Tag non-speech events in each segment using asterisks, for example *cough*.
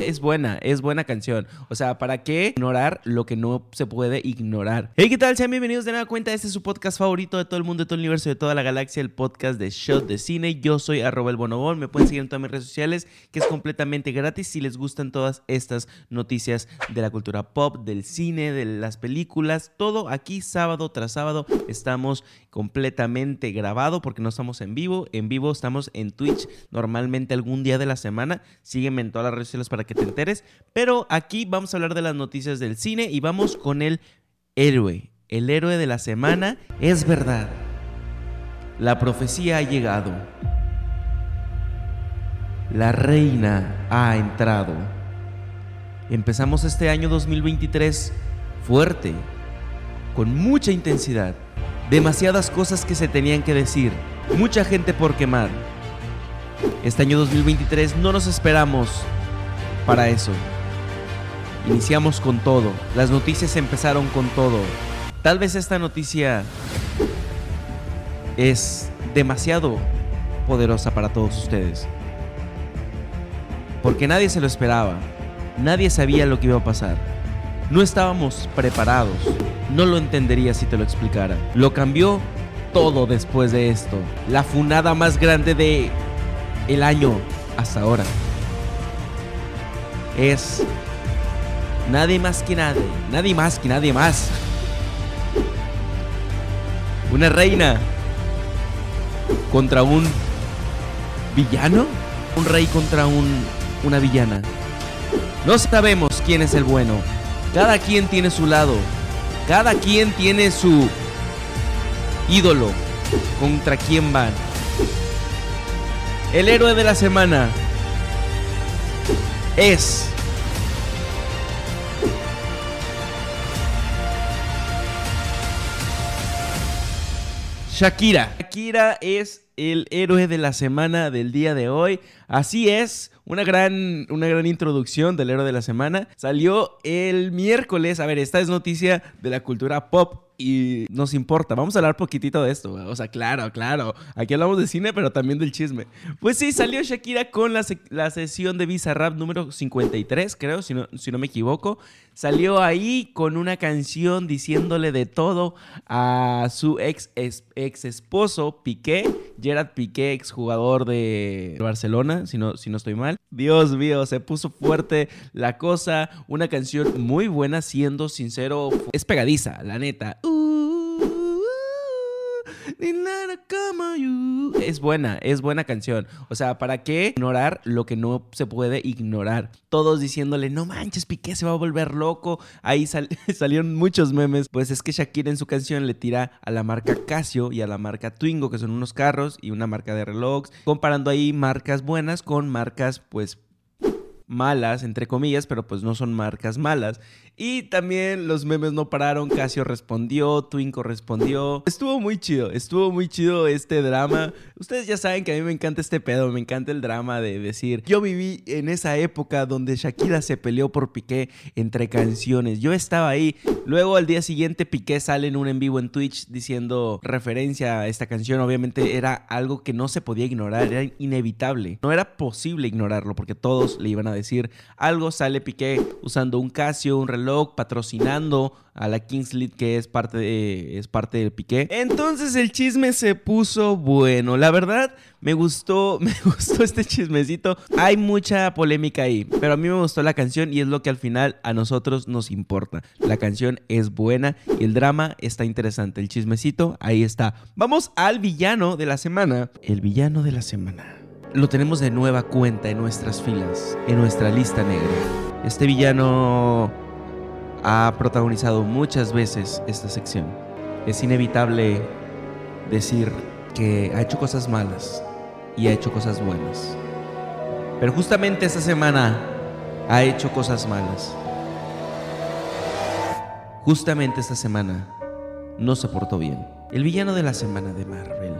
Es buena, es buena canción. O sea, ¿para qué ignorar lo que no se puede ignorar? Hey, ¿qué tal? Sean bienvenidos de nueva cuenta. Este es su podcast favorito de todo el mundo, de todo el universo, de toda la galaxia, el podcast de Shot de Cine. Yo soy arroba el bonobón. Me pueden seguir en todas mis redes sociales, que es completamente gratis si les gustan todas estas noticias de la cultura pop, del cine, de las películas. Todo aquí sábado tras sábado estamos completamente grabado porque no estamos en vivo. En vivo estamos en Twitch normalmente algún día de la semana. Sígueme en todas las redes sociales para que te enteres. Pero aquí vamos a hablar de las noticias del cine y vamos con el héroe. El héroe de la semana es verdad. La profecía ha llegado. La reina ha entrado. Empezamos este año 2023 fuerte, con mucha intensidad. Demasiadas cosas que se tenían que decir. Mucha gente por quemar. Este año 2023 no nos esperamos para eso. Iniciamos con todo. Las noticias empezaron con todo. Tal vez esta noticia es demasiado poderosa para todos ustedes. Porque nadie se lo esperaba. Nadie sabía lo que iba a pasar. No estábamos preparados. No lo entendería si te lo explicara. Lo cambió todo después de esto. La funada más grande de el año hasta ahora. Es nadie más que nadie, nadie más que nadie más. Una reina contra un villano, un rey contra un una villana. No sabemos quién es el bueno. Cada quien tiene su lado. Cada quien tiene su ídolo. ¿Contra quién van? El héroe de la semana es Shakira. Shakira es el héroe de la semana del día de hoy. Así es, una gran, una gran introducción del héroe de la semana. Salió el miércoles. A ver, esta es noticia de la cultura pop y nos importa. Vamos a hablar poquitito de esto. O sea, claro, claro. Aquí hablamos de cine, pero también del chisme. Pues sí, salió Shakira con la, la sesión de Visa Rap número 53, creo, si no, si no me equivoco. Salió ahí con una canción diciéndole de todo a su ex, ex, esposo, Piqué, Gerard Piqué, ex jugador de Barcelona, si no, si no estoy mal. Dios mío, se puso fuerte la cosa. Una canción muy buena, siendo sincero. Es pegadiza, la neta. Es buena, es buena canción. O sea, ¿para qué ignorar lo que no se puede ignorar? Todos diciéndole, no manches, Piqué se va a volver loco. Ahí *laughs* salieron muchos memes. Pues es que Shakira en su canción le tira a la marca Casio y a la marca Twingo, que son unos carros y una marca de relojes, comparando ahí marcas buenas con marcas, pues malas, entre comillas, pero pues no son marcas malas. Y también los memes no pararon, Casio respondió, Twinko respondió. Estuvo muy chido, estuvo muy chido este drama. Ustedes ya saben que a mí me encanta este pedo, me encanta el drama de decir, yo viví en esa época donde Shakira se peleó por Piqué entre canciones. Yo estaba ahí. Luego al día siguiente Piqué sale en un en vivo en Twitch diciendo referencia a esta canción. Obviamente era algo que no se podía ignorar, era inevitable. No era posible ignorarlo porque todos le iban a decir algo. Sale Piqué usando un Casio, un reloj patrocinando a la Kings que es parte, de, es parte del Piqué. Entonces el chisme se puso bueno. La verdad, me gustó, *laughs* me gustó este chismecito. Hay mucha polémica ahí, pero a mí me gustó la canción y es lo que al final a nosotros nos importa. La canción es buena y el drama está interesante. El chismecito, ahí está. Vamos al villano de la semana. El villano de la semana. Lo tenemos de nueva cuenta en nuestras filas, en nuestra lista negra. Este villano ha protagonizado muchas veces esta sección. Es inevitable decir que ha hecho cosas malas y ha hecho cosas buenas. Pero justamente esta semana ha hecho cosas malas. Justamente esta semana no se portó bien. El villano de la semana de Marvel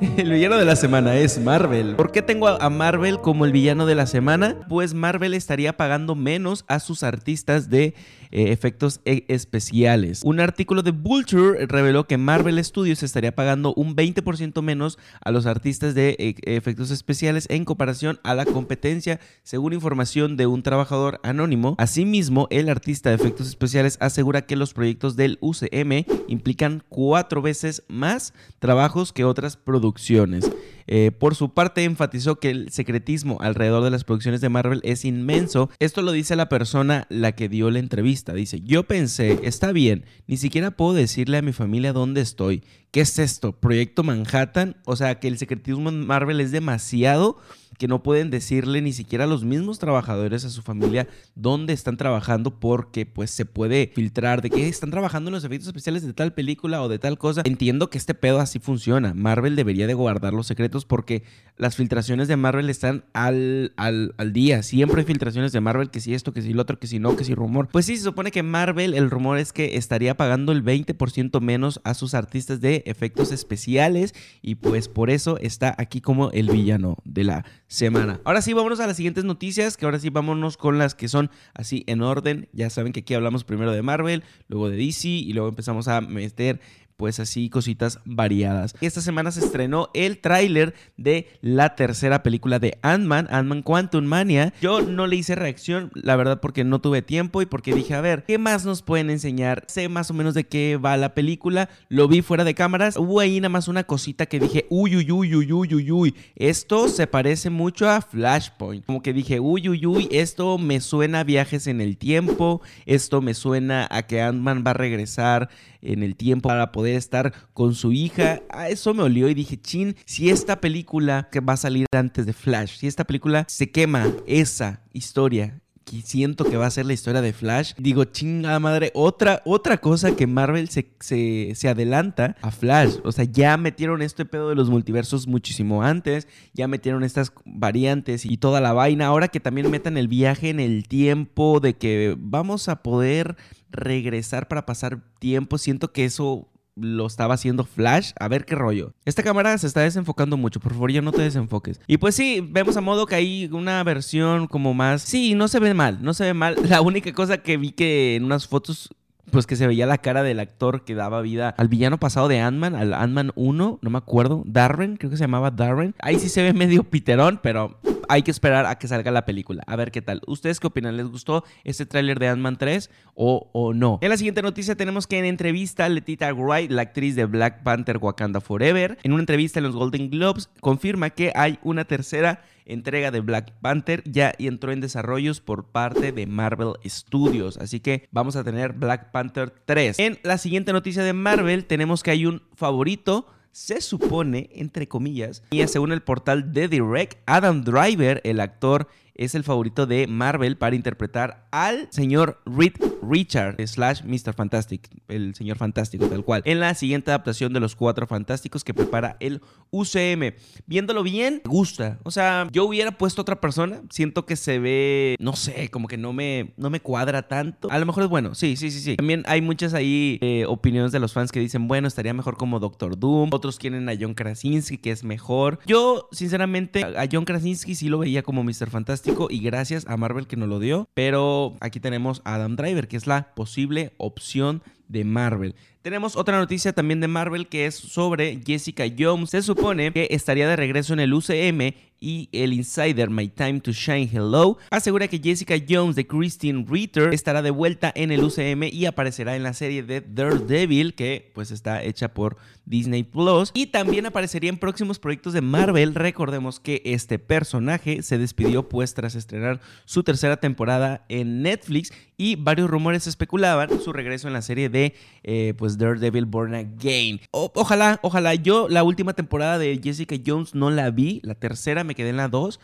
*laughs* El villano de la semana es Marvel. ¿Por qué tengo a Marvel como el villano de la semana? Pues Marvel estaría pagando menos a sus artistas de eh, efectos e especiales. Un artículo de Vulture reveló que Marvel Studios estaría pagando un 20% menos a los artistas de e, efectos especiales en comparación a la competencia, según información de un trabajador anónimo. Asimismo, el artista de efectos especiales asegura que los proyectos del UCM implican cuatro veces más trabajos que otras producciones. Eh, por su parte, enfatizó que el secretismo alrededor de las producciones de Marvel es inmenso. Esto lo dice la persona la que dio la entrevista. Dice, yo pensé, está bien, ni siquiera puedo decirle a mi familia dónde estoy. ¿Qué es esto? ¿Proyecto Manhattan? O sea, que el secretismo en Marvel es demasiado que no pueden decirle ni siquiera a los mismos trabajadores, a su familia, dónde están trabajando porque pues se puede filtrar de que están trabajando en los efectos especiales de tal película o de tal cosa. Entiendo que este pedo así funciona. Marvel debería de guardar los secretos porque las filtraciones de Marvel están al, al, al día. Siempre hay filtraciones de Marvel, que si esto, que si lo otro, que si no, que si rumor. Pues sí, se supone que Marvel, el rumor es que estaría pagando el 20% menos a sus artistas de efectos especiales y pues por eso está aquí como el villano de la semana. Ahora sí, vámonos a las siguientes noticias, que ahora sí vámonos con las que son así en orden. Ya saben que aquí hablamos primero de Marvel, luego de DC y luego empezamos a meter pues así cositas variadas. Esta semana se estrenó el tráiler de la tercera película de Ant-Man, Ant-Man Quantum Mania. Yo no le hice reacción, la verdad, porque no tuve tiempo y porque dije, a ver, ¿qué más nos pueden enseñar? Sé más o menos de qué va la película, lo vi fuera de cámaras, hubo ahí nada más una cosita que dije, uy, uy, uy, uy, uy, uy, uy, esto se parece mucho a Flashpoint. Como que dije, uy, uy, uy, esto me suena a viajes en el tiempo, esto me suena a que Ant-Man va a regresar en el tiempo para poder estar con su hija. A eso me olió y dije, chin, si esta película que va a salir antes de Flash, si esta película se quema esa historia que siento que va a ser la historia de Flash. Digo, chinga madre, otra, otra cosa que Marvel se, se, se, adelanta a Flash. O sea, ya metieron este pedo de los multiversos muchísimo antes, ya metieron estas variantes y toda la vaina. Ahora que también metan el viaje en el tiempo de que vamos a poder regresar para pasar tiempo. Siento que eso lo estaba haciendo Flash. A ver qué rollo. Esta cámara se está desenfocando mucho. Por favor, ya no te desenfoques. Y pues sí, vemos a modo que hay una versión como más. Sí, no se ve mal. No se ve mal. *laughs* La única cosa que vi que en unas fotos pues que se veía la cara del actor que daba vida al villano pasado de Ant-Man, al Ant-Man 1, no me acuerdo, Darren, creo que se llamaba Darren. Ahí sí se ve medio piterón, pero hay que esperar a que salga la película. A ver qué tal. ¿Ustedes qué opinan? ¿Les gustó este tráiler de Ant-Man 3 o, o, no? En la siguiente noticia tenemos que en entrevista Letita Wright, la actriz de Black Panther Wakanda Forever, en una entrevista en los Golden Globes, confirma que hay una tercera entrega de Black Panther ya entró en desarrollos por parte de Marvel Studios. Así que vamos a tener Black Panther 3. En la siguiente noticia de Marvel tenemos que hay un favorito se supone, entre comillas, y según el portal de Direct, Adam Driver, el actor es el favorito de Marvel para interpretar al señor Reed Richard slash Mr. Fantastic, el señor fantástico tal cual, en la siguiente adaptación de los Cuatro Fantásticos que prepara el UCM. Viéndolo bien, me gusta. O sea, yo hubiera puesto otra persona, siento que se ve, no sé, como que no me, no me cuadra tanto. A lo mejor es bueno, sí, sí, sí, sí. También hay muchas ahí eh, opiniones de los fans que dicen, bueno, estaría mejor como Doctor Doom. Otros quieren a John Krasinski, que es mejor. Yo, sinceramente, a John Krasinski sí lo veía como Mr. Fantastic y gracias a Marvel que nos lo dio. Pero aquí tenemos a Adam Driver, que es la posible opción de Marvel. Tenemos otra noticia también de Marvel que es sobre Jessica Jones. Se supone que estaría de regreso en el UCM y el insider My Time to Shine Hello asegura que Jessica Jones de Christine Ritter estará de vuelta en el UCM y aparecerá en la serie de Daredevil que pues está hecha por Disney Plus y también aparecería en próximos proyectos de Marvel. Recordemos que este personaje se despidió pues tras estrenar su tercera temporada en Netflix y varios rumores especulaban su regreso en la serie de eh, pues Daredevil Born Again. ojalá, ojalá. Yo la última temporada de Jessica Jones no la vi, la tercera me quedé en la 2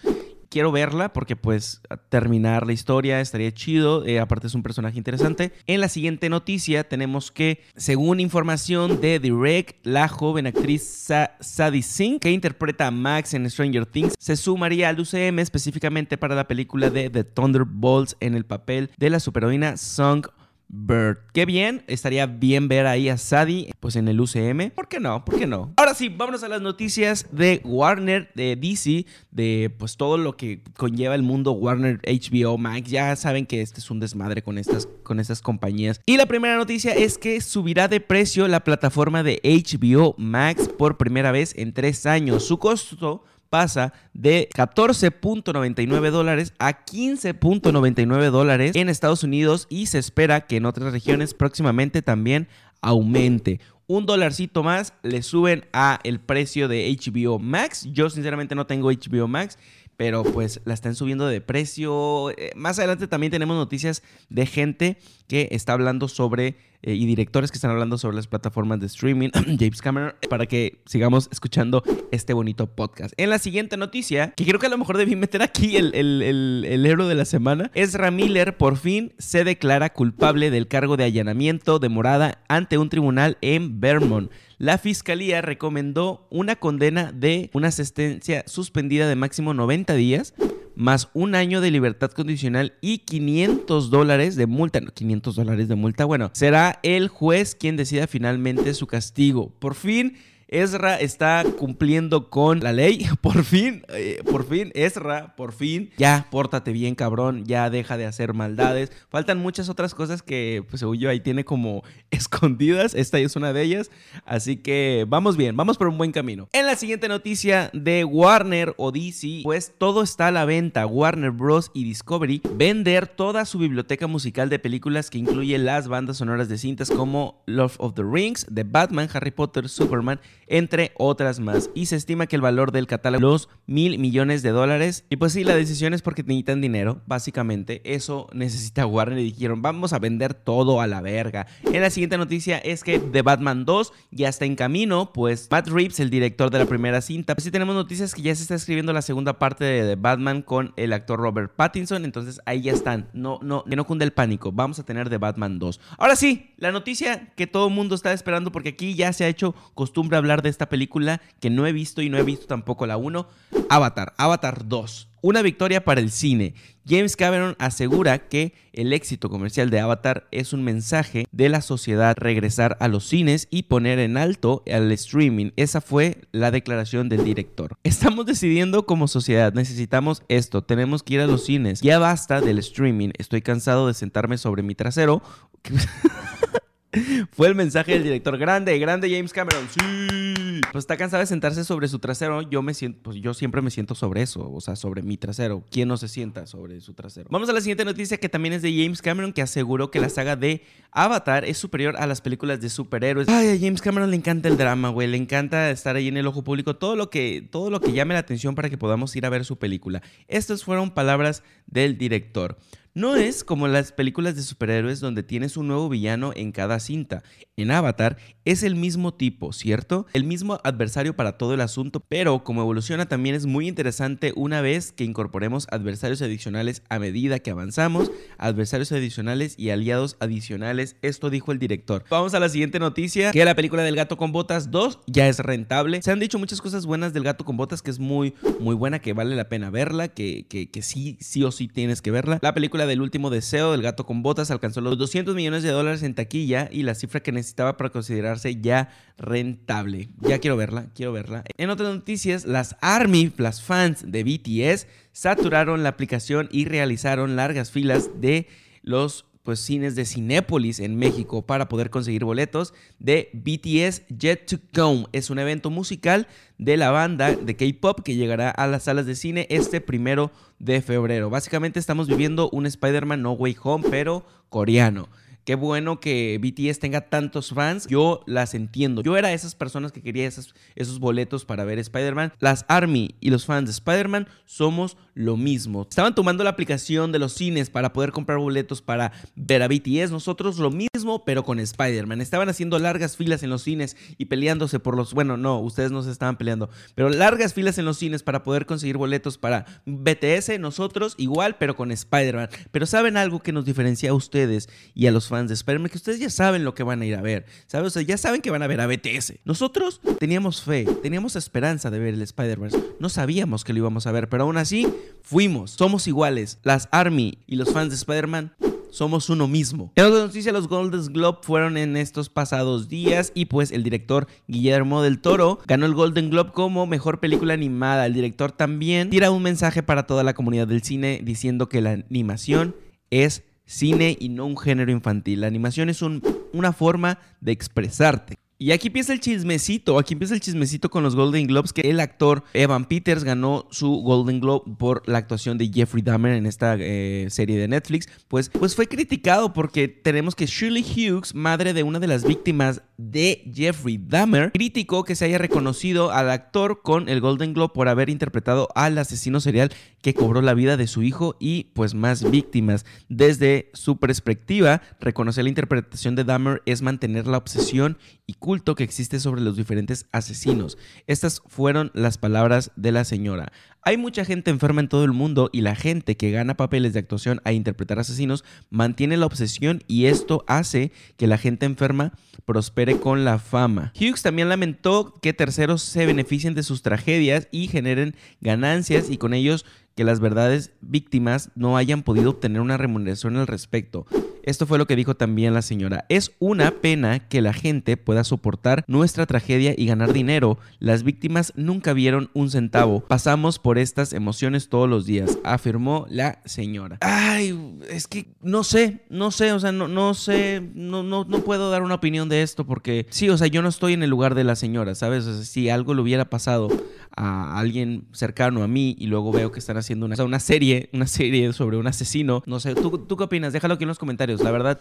quiero verla porque pues terminar la historia estaría chido, eh, aparte es un personaje interesante. En la siguiente noticia tenemos que, según información de Direct, la joven actriz Sadie Singh, que interpreta a Max en Stranger Things, se sumaría al UCM específicamente para la película de The Thunderbolts en el papel de la superheroína Song Bird. Qué bien, estaría bien ver ahí a Sadie pues en el UCM. ¿Por qué no? ¿Por qué no? Ahora sí, vámonos a las noticias de Warner, de DC, de pues todo lo que conlleva el mundo Warner, HBO, Max. Ya saben que este es un desmadre con estas, con estas compañías. Y la primera noticia es que subirá de precio la plataforma de HBO Max por primera vez en tres años. Su costo pasa de 14.99 dólares a 15.99 dólares en Estados Unidos y se espera que en otras regiones próximamente también aumente. Un dolarcito más le suben a el precio de HBO Max. Yo sinceramente no tengo HBO Max pero pues la están subiendo de precio. Eh, más adelante también tenemos noticias de gente que está hablando sobre eh, y directores que están hablando sobre las plataformas de streaming, *clears throat* James Cameron, para que sigamos escuchando este bonito podcast. En la siguiente noticia, que creo que a lo mejor debí meter aquí el, el, héroe de la semana, Ezra Miller por fin se declara culpable del cargo de allanamiento de morada ante un tribunal en Vermont la fiscalía recomendó una condena de una asistencia suspendida de máximo 90 días más un año de libertad condicional y 500 dólares de multa. No, 500 dólares de multa. Bueno, será el juez quien decida finalmente su castigo. Por fin Ezra está cumpliendo con la ley. *laughs* Por fin, eh, por fin, Ezra, por fin. Ya, pórtate bien, cabrón. Ya deja de hacer maldades. Faltan muchas otras cosas que, pues, según yo, ahí tiene como *laughs* escondidas. Esta es una de ellas. Así que vamos bien, vamos por un buen camino. En la siguiente noticia de Warner o DC, pues todo está a la venta. Warner Bros. y Discovery vender toda su biblioteca musical de películas que incluye las bandas sonoras de cintas como Love of the Rings, The Batman, Harry Potter, Superman entre otras más. Y se estima que el valor del catálogo los mil millones de dólares. Y pues sí, la decisión es porque necesitan dinero, básicamente. Eso necesita Warner y dijeron, vamos a vender todo a la verga. En la siguiente noticia es que The Batman 2 ya está en camino, pues Matt Reeves, el director de la primera cinta. Pues sí tenemos noticias que ya se está escribiendo la segunda parte de The Batman con el actor Robert Pattinson, entonces ahí ya están. No, no, que no cunde el pánico. Vamos a tener The Batman 2. Ahora sí, la noticia que todo el mundo está esperando porque aquí ya se ha hecho costumbre de esta película que no he visto y no he visto tampoco la 1, Avatar, Avatar 2. Una victoria para el cine. James Cameron asegura que el éxito comercial de Avatar es un mensaje de la sociedad regresar a los cines y poner en alto al streaming. Esa fue la declaración del director. *laughs* Estamos decidiendo como sociedad, necesitamos esto, tenemos que ir a los cines. Ya basta del streaming, estoy cansado de sentarme sobre mi trasero. *laughs* *laughs* Fue el mensaje del director. Grande, grande James Cameron. Sí. Pues está cansado de sentarse sobre su trasero. Yo me siento, pues yo siempre me siento sobre eso, o sea, sobre mi trasero. ¿Quién no se sienta sobre su trasero? Vamos a la siguiente noticia que también es de James Cameron, que aseguró que la saga de Avatar es superior a las películas de superhéroes. Ay, a James Cameron le encanta el drama, güey. Le encanta estar ahí en el ojo público. Todo lo que, todo lo que llame la atención para que podamos ir a ver su película. Estas fueron palabras del director. No es como las películas de superhéroes donde tienes un nuevo villano en cada cinta. En Avatar es el mismo tipo, ¿cierto? El mismo adversario para todo el asunto, pero como evoluciona también es muy interesante una vez que incorporemos adversarios adicionales a medida que avanzamos, adversarios adicionales y aliados adicionales, esto dijo el director. Vamos a la siguiente noticia, que la película del gato con botas 2 ya es rentable. Se han dicho muchas cosas buenas del gato con botas, que es muy, muy buena, que vale la pena verla, que, que, que sí, sí o sí tienes que verla. La película del último deseo del gato con botas alcanzó los 200 millones de dólares en taquilla y la cifra que necesitaba para considerarse ya rentable. Ya quiero verla, quiero verla. En otras noticias, las ARMY, las fans de BTS, saturaron la aplicación y realizaron largas filas de los pues cines de Cinépolis en México para poder conseguir boletos de BTS Jet to Come. Es un evento musical de la banda de K-pop que llegará a las salas de cine este primero de febrero. Básicamente estamos viviendo un Spider-Man No Way Home, pero coreano. Qué bueno que BTS tenga tantos fans. Yo las entiendo. Yo era esas personas que quería esos boletos para ver Spider-Man. Las ARMY y los fans de Spider-Man somos lo mismo. Estaban tomando la aplicación de los cines para poder comprar boletos para ver a BTS. Nosotros lo mismo, pero con Spider-Man. Estaban haciendo largas filas en los cines y peleándose por los... Bueno, no, ustedes no se estaban peleando. Pero largas filas en los cines para poder conseguir boletos para BTS. Nosotros igual, pero con Spider-Man. Pero ¿saben algo que nos diferencia a ustedes y a los fans de Spider-Man, que ustedes ya saben lo que van a ir a ver, ¿sabes? O ya saben que van a ver a BTS. Nosotros teníamos fe, teníamos esperanza de ver el Spider-Verse. No sabíamos que lo íbamos a ver, pero aún así fuimos. Somos iguales. Las Army y los fans de Spider-Man somos uno mismo. En otra noticia, los Golden Globe fueron en estos pasados días y pues el director Guillermo del Toro ganó el Golden Globe como mejor película animada. El director también tira un mensaje para toda la comunidad del cine diciendo que la animación es cine y no un género infantil. La animación es una forma de expresarte. Y aquí empieza el chismecito, aquí empieza el chismecito con los Golden Globes, que el actor Evan Peters ganó su Golden Globe por la actuación de Jeffrey Dahmer en esta eh, serie de Netflix, pues, pues fue criticado porque tenemos que Shirley Hughes, madre de una de las víctimas de Jeffrey Dahmer, criticó que se haya reconocido al actor con el Golden Globe por haber interpretado al asesino serial que cobró la vida de su hijo y pues más víctimas. Desde su perspectiva, reconocer la interpretación de Dahmer es mantener la obsesión y culto que existe sobre los diferentes asesinos. Estas fueron las palabras de la señora. Hay mucha gente enferma en todo el mundo y la gente que gana papeles de actuación a interpretar asesinos mantiene la obsesión y esto hace que la gente enferma prospere con la fama. Hughes también lamentó que terceros se beneficien de sus tragedias y generen ganancias y con ellos que las verdades víctimas no hayan podido obtener una remuneración al respecto. Esto fue lo que dijo también la señora. Es una pena que la gente pueda soportar nuestra tragedia y ganar dinero. Las víctimas nunca vieron un centavo. Pasamos por estas emociones todos los días, afirmó la señora. Ay, es que no sé, no sé, o sea, no, no sé, no, no, no puedo dar una opinión de esto porque sí, o sea, yo no estoy en el lugar de la señora, ¿sabes? Si algo le hubiera pasado a alguien cercano a mí y luego veo que están haciendo una, una serie, una serie sobre un asesino, no sé, ¿tú, ¿tú qué opinas? Déjalo aquí en los comentarios. La verdad,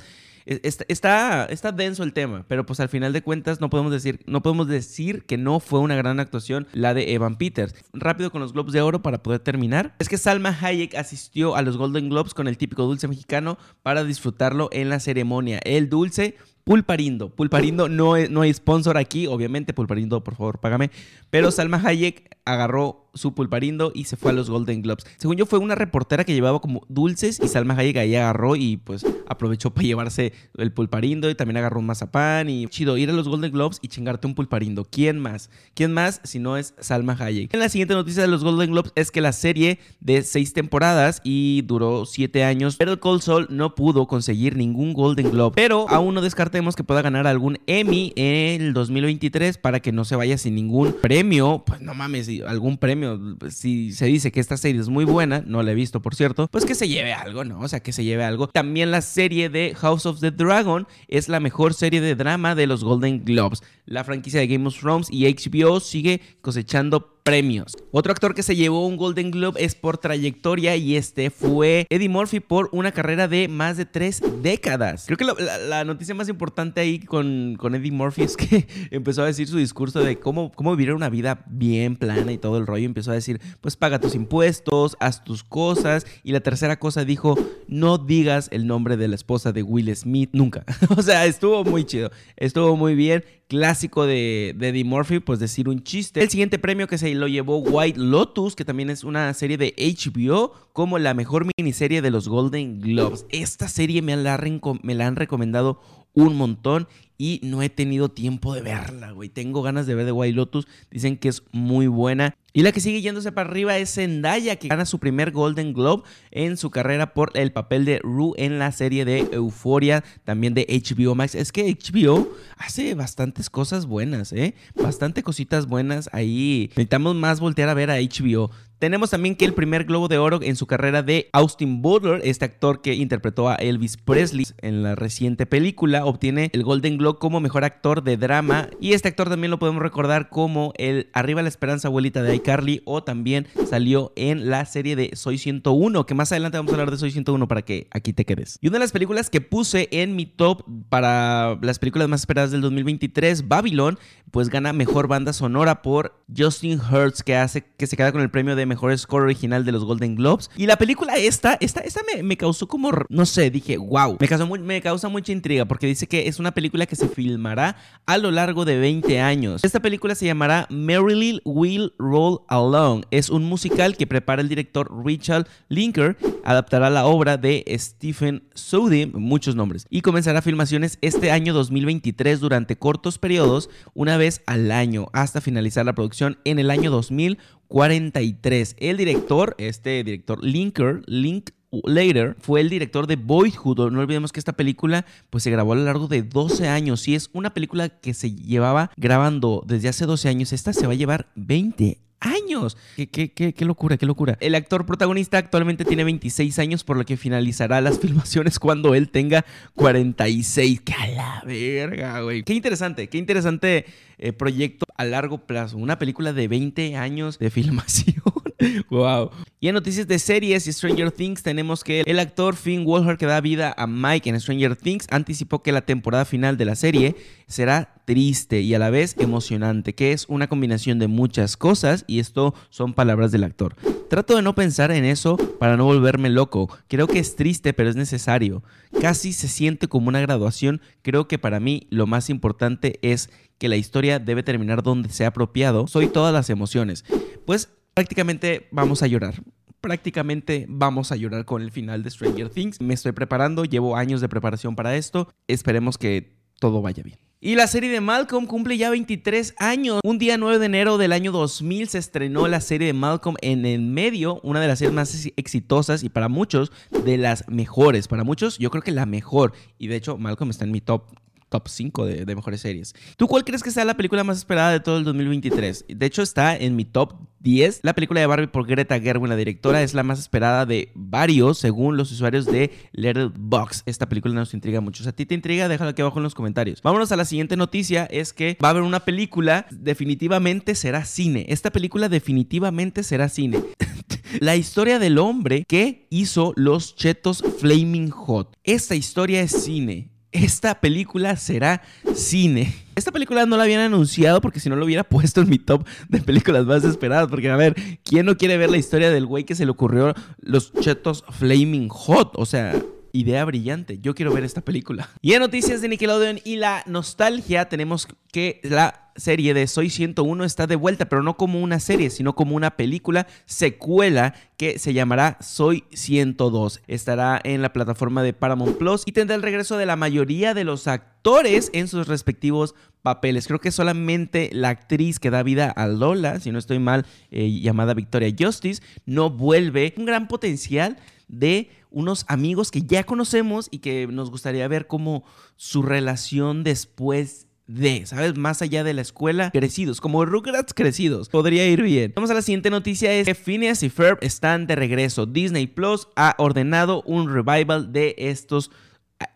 Está, está, denso el tema, pero pues al final de cuentas no podemos, decir, no podemos decir que no fue una gran actuación la de Evan Peters. Rápido con los Globes de Oro para poder terminar. Es que Salma Hayek asistió a los Golden Globes con el típico dulce mexicano para disfrutarlo en la ceremonia. El dulce Pulparindo. Pulparindo no, no hay sponsor aquí, obviamente. Pulparindo, por favor, págame. Pero Salma Hayek agarró su pulparindo y se fue a los Golden Globes. Según yo, fue una reportera que llevaba como dulces y Salma Hayek ahí agarró y pues aprovechó para llevarse el pulparindo y también agarró un mazapán y chido, ir a los Golden Globes y chingarte un pulparindo. ¿Quién más? ¿Quién más si no es Salma Hayek? En la siguiente noticia de los Golden Globes es que la serie de seis temporadas y duró siete años, pero Cold Soul no pudo conseguir ningún Golden Globe. Pero aún no descartemos que pueda ganar algún Emmy en el 2023 para que no se vaya sin ningún premio. Pues no mames, algún premio si se dice que esta serie es muy buena, no la he visto por cierto, pues que se lleve algo, ¿no? O sea, que se lleve algo. También la serie de House of the Dragon es la mejor serie de drama de los Golden Globes. La franquicia de Game of Thrones y HBO sigue cosechando premios. Otro actor que se llevó un Golden Globe es por trayectoria y este fue Eddie Murphy por una carrera de más de tres décadas. Creo que la, noticia más importante ahí con, con, Eddie Murphy es que *laughs* empezó a decir su discurso de cómo, cómo vivir una vida bien plana y todo el rollo. Empezó a decir, pues paga tus impuestos, haz tus cosas. Y la tercera cosa dijo, no digas el nombre de la esposa de Will Smith nunca. *laughs* o sea, estuvo muy chido, estuvo muy bien clásico de, de, Eddie Murphy, pues decir un chiste. El siguiente premio que se lo llevó White Lotus, que también es una serie de HBO, como la mejor miniserie de los Golden Globes. Esta serie me la, han recomendado un montón y no he tenido tiempo de verla, güey. Tengo ganas de ver de White Lotus. Dicen que es muy buena. Y la que sigue yéndose para arriba es Zendaya, que gana su primer Golden Globe en su carrera por el papel de Rue en la serie de Euphoria, también de HBO Max. Es que HBO hace bastantes cosas buenas, ¿eh? Bastante cositas buenas ahí. Necesitamos más voltear a ver a HBO. Tenemos también que el primer Globo de Oro en su carrera de Austin Butler, este actor que interpretó a Elvis Presley en la reciente película, obtiene el Golden Globe como mejor actor de drama. Y este actor también lo podemos recordar como el Arriba la Esperanza Abuelita de iCarly o también salió en la serie de Soy 101, que más adelante vamos a hablar de Soy 101 para que aquí te quedes. Y una de las películas que puse en mi top para las películas más esperadas del 2023, Babylon, pues gana mejor banda sonora por Justin Hurts, que hace que se queda con el premio de mejor score original de los Golden Globes. Y la película esta, esta, esta me, causó como, no sé, dije, wow, me, causó me causa mucha intriga porque dice que es una película que se filmará a lo largo de 20 años. Esta película se llamará Marilyn Will Roll Along. Es un musical que prepara el director Richard Linker, adaptará la obra de Stephen Soudi, muchos nombres, y comenzará filmaciones este año 2023 durante cortos periodos, una vez al año, hasta finalizar la producción en el año 2000 43. El director, este director Linker, Link Later fue el director de Boyhood. No olvidemos que esta película pues, se grabó a lo largo de 12 años. Y es una película que se llevaba grabando desde hace 12 años. Esta se va a llevar 20 años. ¿Qué, qué, qué, qué, locura, qué locura. El actor protagonista actualmente tiene 26 años, por lo que finalizará las *laughs* filmaciones cuando él tenga 46. ¡Qué a la verga, güey! Qué interesante, qué interesante eh, proyecto a largo plazo. Una película de 20 años de *laughs* filmación. *laughs* wow. Y en noticias de series y Stranger Things tenemos que el actor Finn Wolfhard que da vida a Mike en Stranger Things anticipó que la temporada final de la serie será triste y a la vez emocionante, que es una combinación de muchas cosas y esto son palabras del actor. Trato de no pensar en eso para no volverme loco. Creo que es triste, pero es necesario. Casi se siente como una graduación. Creo que para mí lo más importante es que la historia debe terminar donde sea apropiado. Soy todas las emociones. Pues prácticamente vamos a llorar. Prácticamente vamos a llorar con el final de Stranger Things. Me estoy preparando, llevo años de preparación para esto. Esperemos que todo vaya bien. Y la serie de Malcolm cumple ya 23 años. Un día 9 de enero del año 2000 se estrenó la serie de Malcolm en el medio, una de las series más exitosas y para muchos de las mejores. Para muchos yo creo que la mejor. Y de hecho Malcolm está en mi top top 5 de, mejores series. ¿Tú cuál crees que sea la película más esperada de todo el 2023? De hecho, está en mi top 10. La película de Barbie por Greta Gerwig, la directora, es la más esperada de varios, según los usuarios de Letterboxd. Esta película nos intriga mucho. Si a ti te intriga, déjalo aquí abajo en los comentarios. Vámonos a la siguiente noticia, es que va a haber una película, definitivamente será cine. Esta película definitivamente será cine. *laughs* la historia del hombre que hizo los chetos Flaming Hot. Esta historia es cine esta película será cine. Esta película no la habían anunciado porque si no lo hubiera *laughs* puesto en mi top de películas más esperadas. Porque a ver, ¿quién no quiere ver la historia del güey que se le ocurrió los chetos Flaming Hot? O sea, idea brillante. Yo quiero ver esta película. *laughs* Y en noticias de Nickelodeon y la nostalgia, tenemos que la serie de Soy 101 está de vuelta, pero no como una serie, sino como una película secuela que se llamará Soy 102. Estará en la plataforma de Paramount Plus y tendrá el regreso de la mayoría de los actores en sus respectivos papeles. Creo que solamente la actriz que da vida a Lola, si no estoy mal, eh, llamada Victoria Justice, no vuelve. Un gran potencial de unos amigos que ya conocemos y que nos gustaría ver como su relación después de, ¿sabes? Más allá de la escuela, crecidos, como Rugrats crecidos. Podría ir bien. Vamos a la siguiente noticia, es que Phineas y Ferb están de regreso. Disney Plus ha ordenado un revival de estos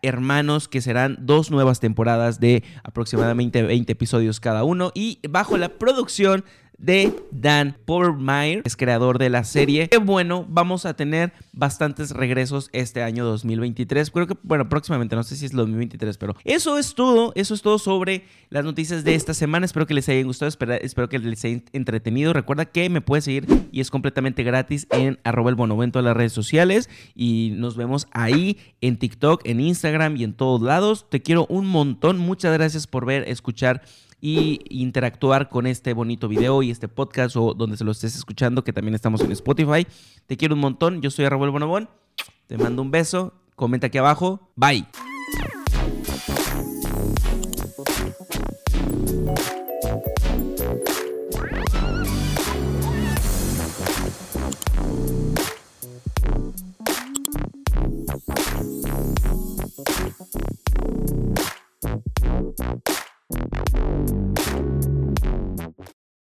hermanos que serán dos nuevas temporadas de aproximadamente 20 episodios cada uno y bajo la producción de Dan Powermeyer, es creador de la serie. Qué bueno, vamos a tener bastantes regresos este año 2023. Creo que, bueno, próximamente, no sé si es 2023, pero eso es todo. Eso es todo sobre las noticias de esta semana. Espero que les hayan gustado, espero, que les haya entretenido. Recuerda que me puedes seguir y es completamente gratis en arroba el bonobento en las redes sociales. Y nos vemos ahí en TikTok, en Instagram y en todos lados. Te quiero un montón. Muchas gracias por ver, escuchar y interactuar con este bonito video y este podcast o donde se lo estés escuchando, que también estamos en Spotify. Te quiero un montón. Yo soy Raúl Bonobón. Te mando un beso. Comenta aquí abajo. Bye. ・はい。